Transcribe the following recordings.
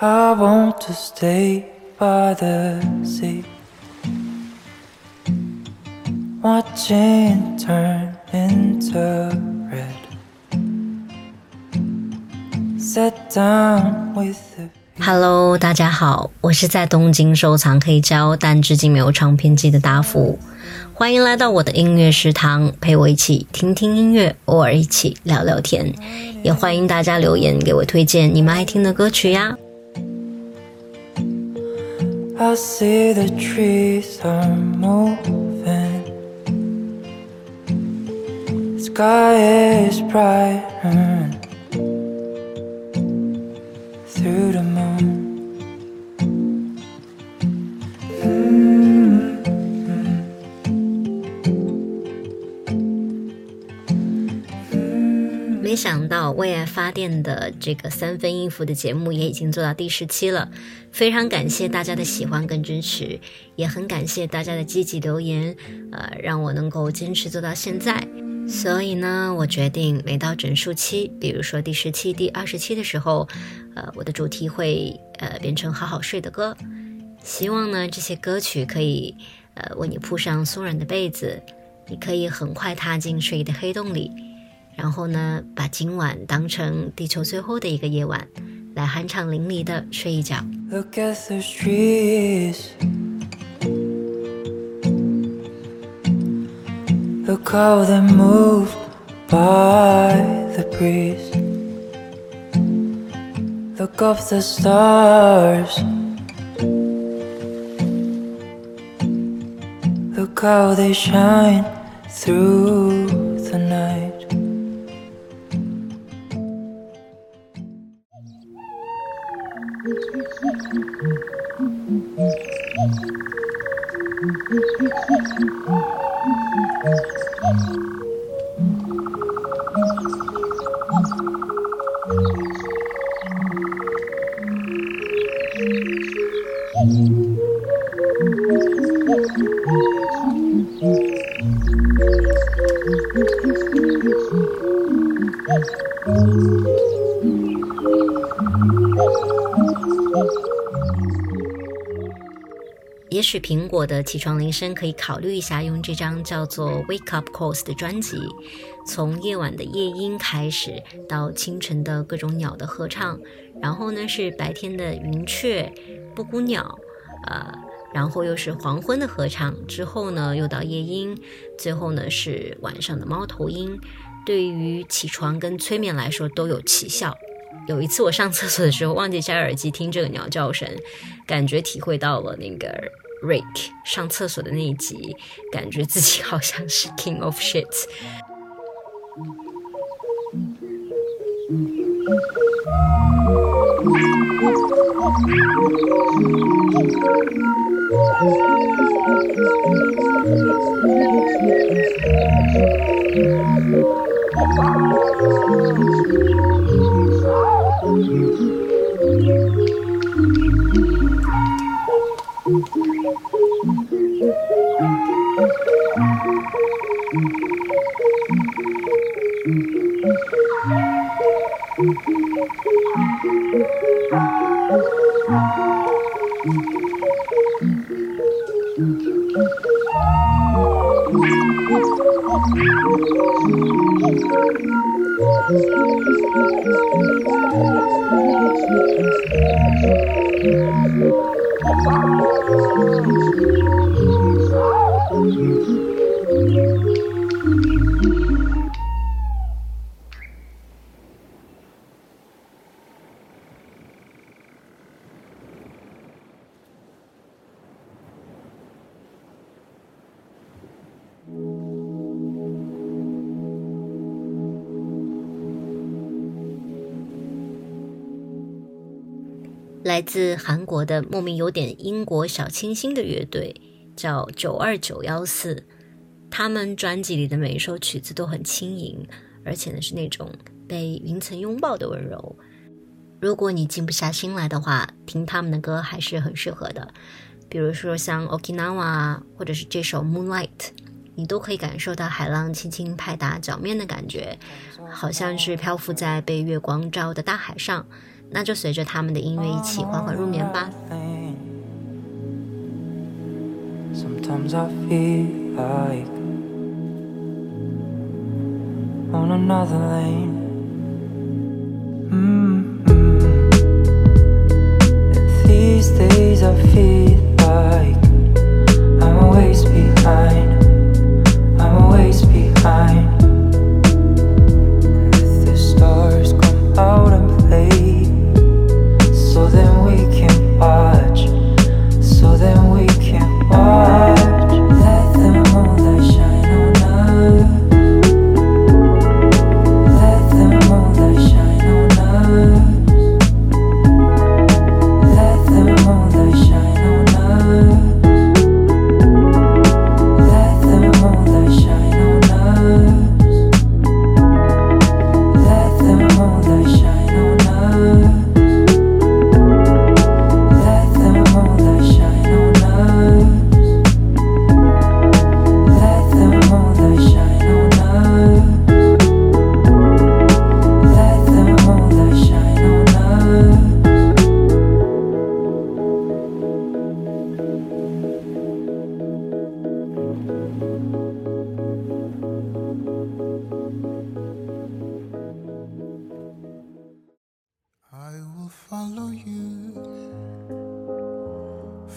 I want to stay by the sea, watching turn into red. Sit down with the Hello，大家好，我是在东京收藏黑胶，但至今没有唱片机的大福。欢迎来到我的音乐食堂，陪我一起听听音乐，偶尔一起聊聊天。也欢迎大家留言给我推荐你们爱听的歌曲呀。I see the trees are moving. Sky is bright 为爱发电的这个三分音符的节目也已经做到第十期了，非常感谢大家的喜欢跟支持，也很感谢大家的积极留言，呃，让我能够坚持做到现在。所以呢，我决定每到整数期，比如说第十期、第二十期的时候，呃，我的主题会呃变成好好睡的歌，希望呢这些歌曲可以呃为你铺上松软的被子，你可以很快踏进睡意的黑洞里。然后呢，把今晚当成地球最后的一个夜晚，来酣畅淋漓的睡一觉。 Look at those trees. Look how they move by the breeze. Look up the stars. Look how they shine through the night. 也许苹果的起床铃声可以考虑一下，用这张叫做《Wake Up Calls》的专辑，从夜晚的夜莺开始，到清晨的各种鸟的合唱，然后呢是白天的云雀、布谷鸟，呃，然后又是黄昏的合唱，之后呢又到夜莺，最后呢是晚上的猫头鹰。对于起床跟催眠来说都有奇效。有一次我上厕所的时候忘记摘耳机听这个鸟叫声，感觉体会到了那个 Rick 上厕所的那一集，感觉自己好像是 King of Shit。来自韩国的莫名有点英国小清新的乐队，叫九二九幺四。他们专辑里的每一首曲子都很轻盈，而且呢是那种被云层拥抱的温柔。如果你静不下心来的话，听他们的歌还是很适合的。比如说像 Okinawa，或者是这首 Moonlight，你都可以感受到海浪轻轻拍打脚面的感觉，好像是漂浮在被月光照的大海上。那就随着他们的音乐一起缓缓入眠吧。Sometimes I feel like on another lane. Mm-hmm. And these days I feel like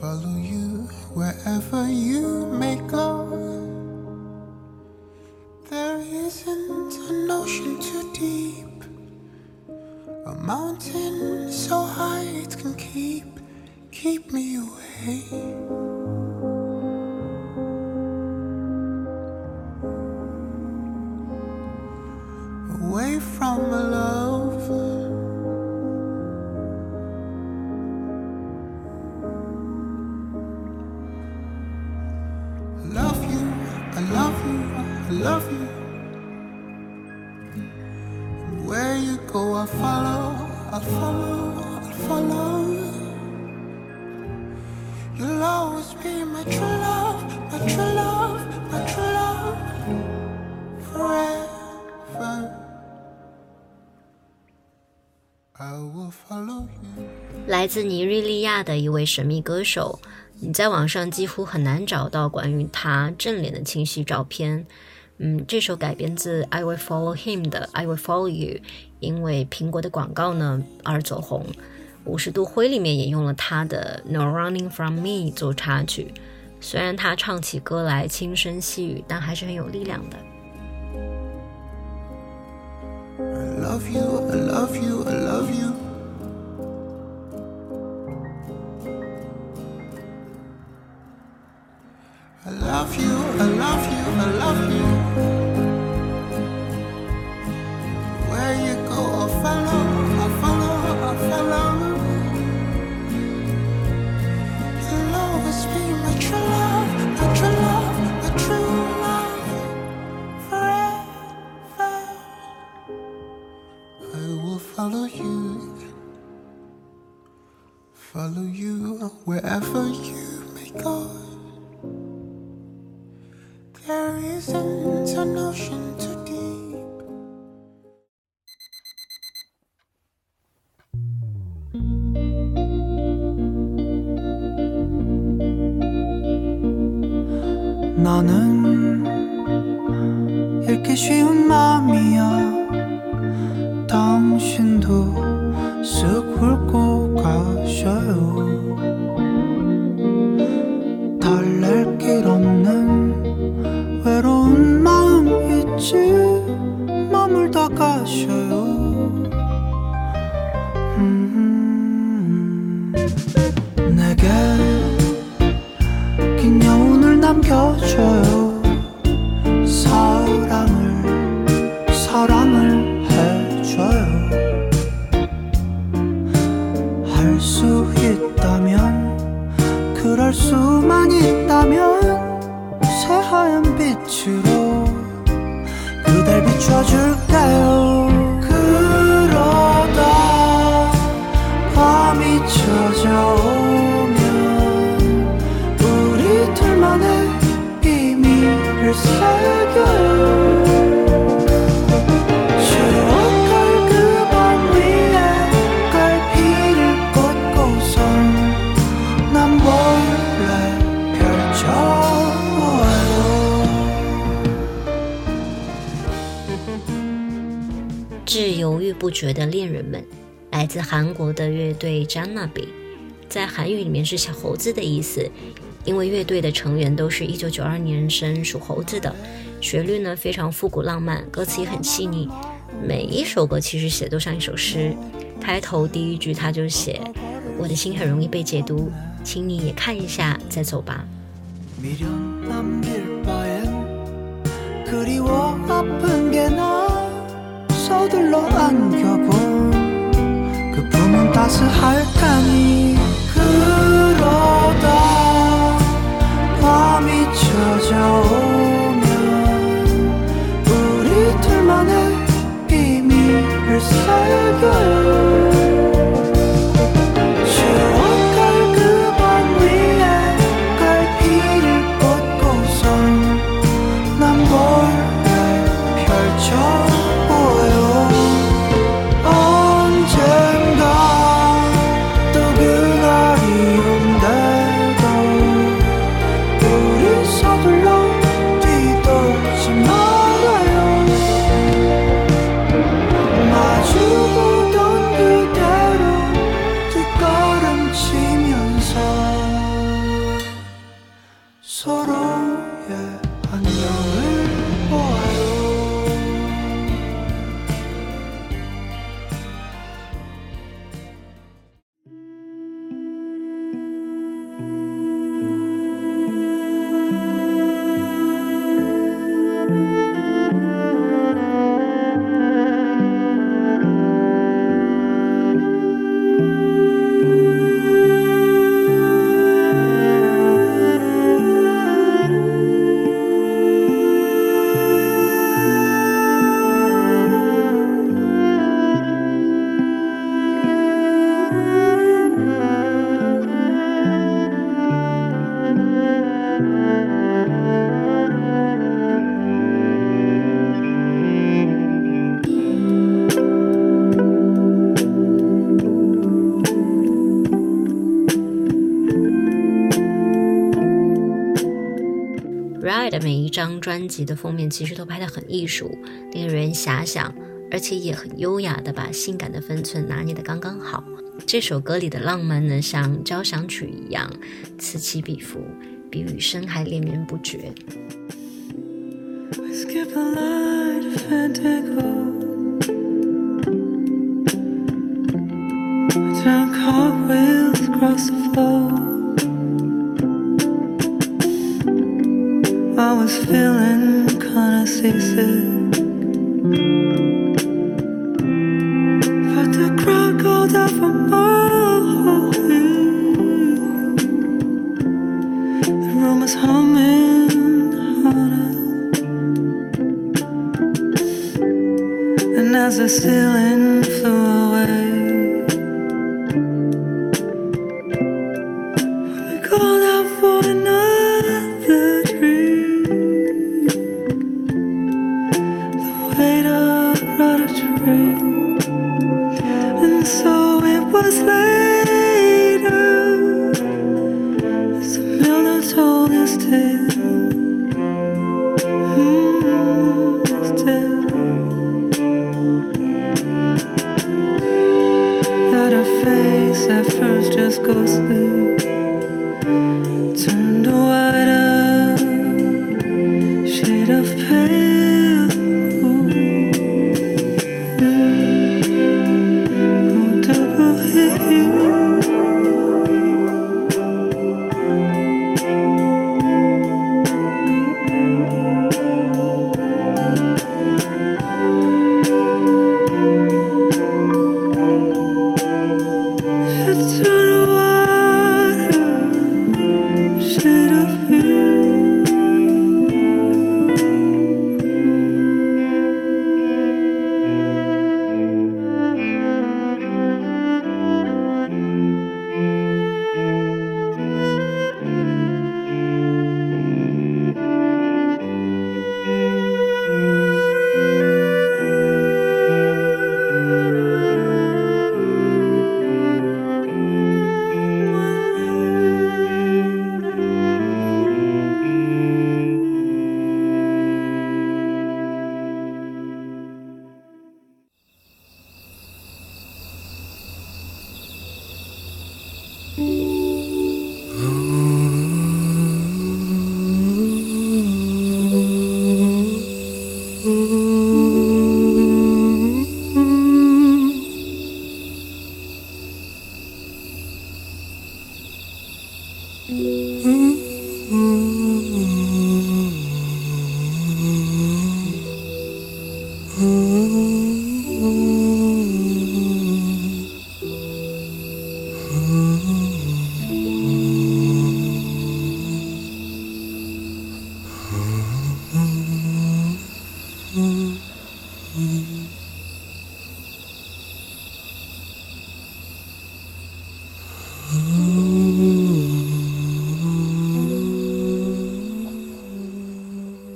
follow you wherever you may go. There isn't an ocean too deep, a mountain so high love you. And where you go, I follow, I follow, I follow. You'll always be my true love, my true love, my true love. Forever. I will follow you. 来自尼日利亚的一位神秘歌手，你在网上几乎很难找到关于他正脸的清晰照片。嗯，这首改编自《I Will Follow Him》的《I Will Follow You》，因为苹果的广告呢而走红。五十度灰里面也用了他的《No Running From Me》做插曲。虽然他唱起歌来轻声细语，但还是很有力量的。I love you, I love you, I love you. 있다면 그럴 수만 있다면 새하얀 빛으로 그댈 비춰줄게요 致犹豫不决的恋人们，来自韩国的乐队 Janabi，在韩语里面是小猴子的意思。因为乐队的成员都是一九九二年生，属猴子的。旋律呢非常复古浪漫，歌词也很细腻。每一首歌其实写都像一首诗。开头第一句他就写：“我的心很容易被解读，请你也看一下再走吧。” 미련 남길 바엔 그리워 아픈 게나 서둘러 안겨본 그 품은 따스할 테 Ride 的每一张专辑的封面其实都拍得很艺术，令人遐想，而且也很优雅的把性感的分寸拿捏得刚刚好。这首歌里的浪漫呢，像交响曲一样此起彼伏，比雨声还连绵不绝。We skip a line of Fandango. Down cartwheels across the floor. I was feeling kinda seasick. But the crowd called out for more. The room was humming harder. And as the ceiling so it was later Mm-hmm. mm-hmm.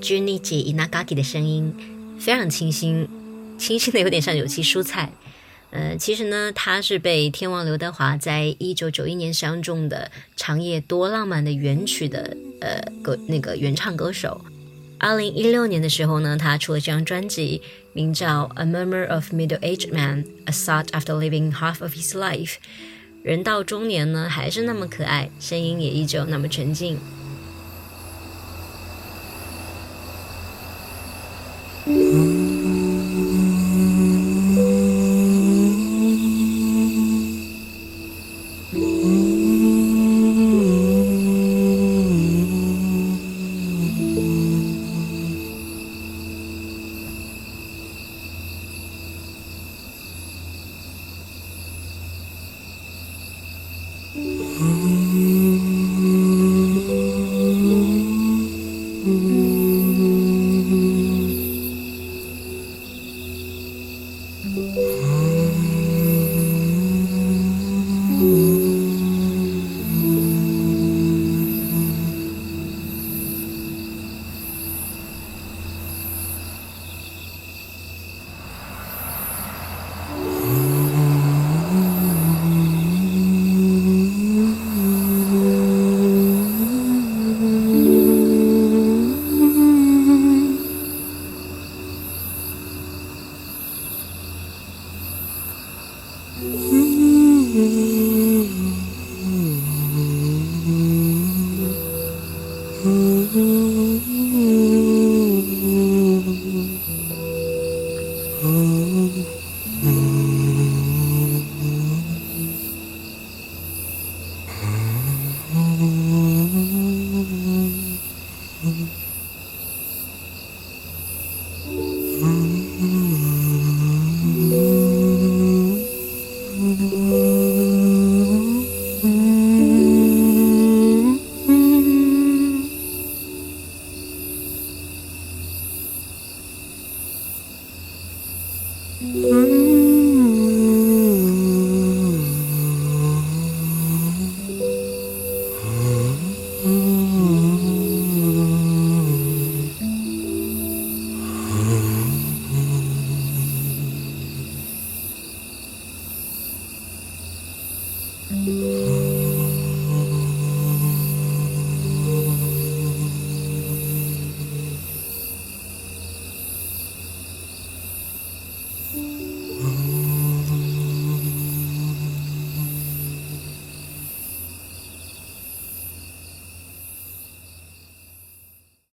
姐 Inagaki 的声音，非常清新，清新的有点像有机蔬菜。呃，其实呢，他是被天王刘德华在一九九一年相中的《长夜多浪漫》的原曲的呃歌那个原唱歌手。二零一六年的时候呢，他出了这张专辑，名叫《A Murmur of Middle-Aged Man: A Thought After Living Half of His Life》。人到中年呢，还是那么可爱，声音也依旧那么纯净。oh. oh, oh.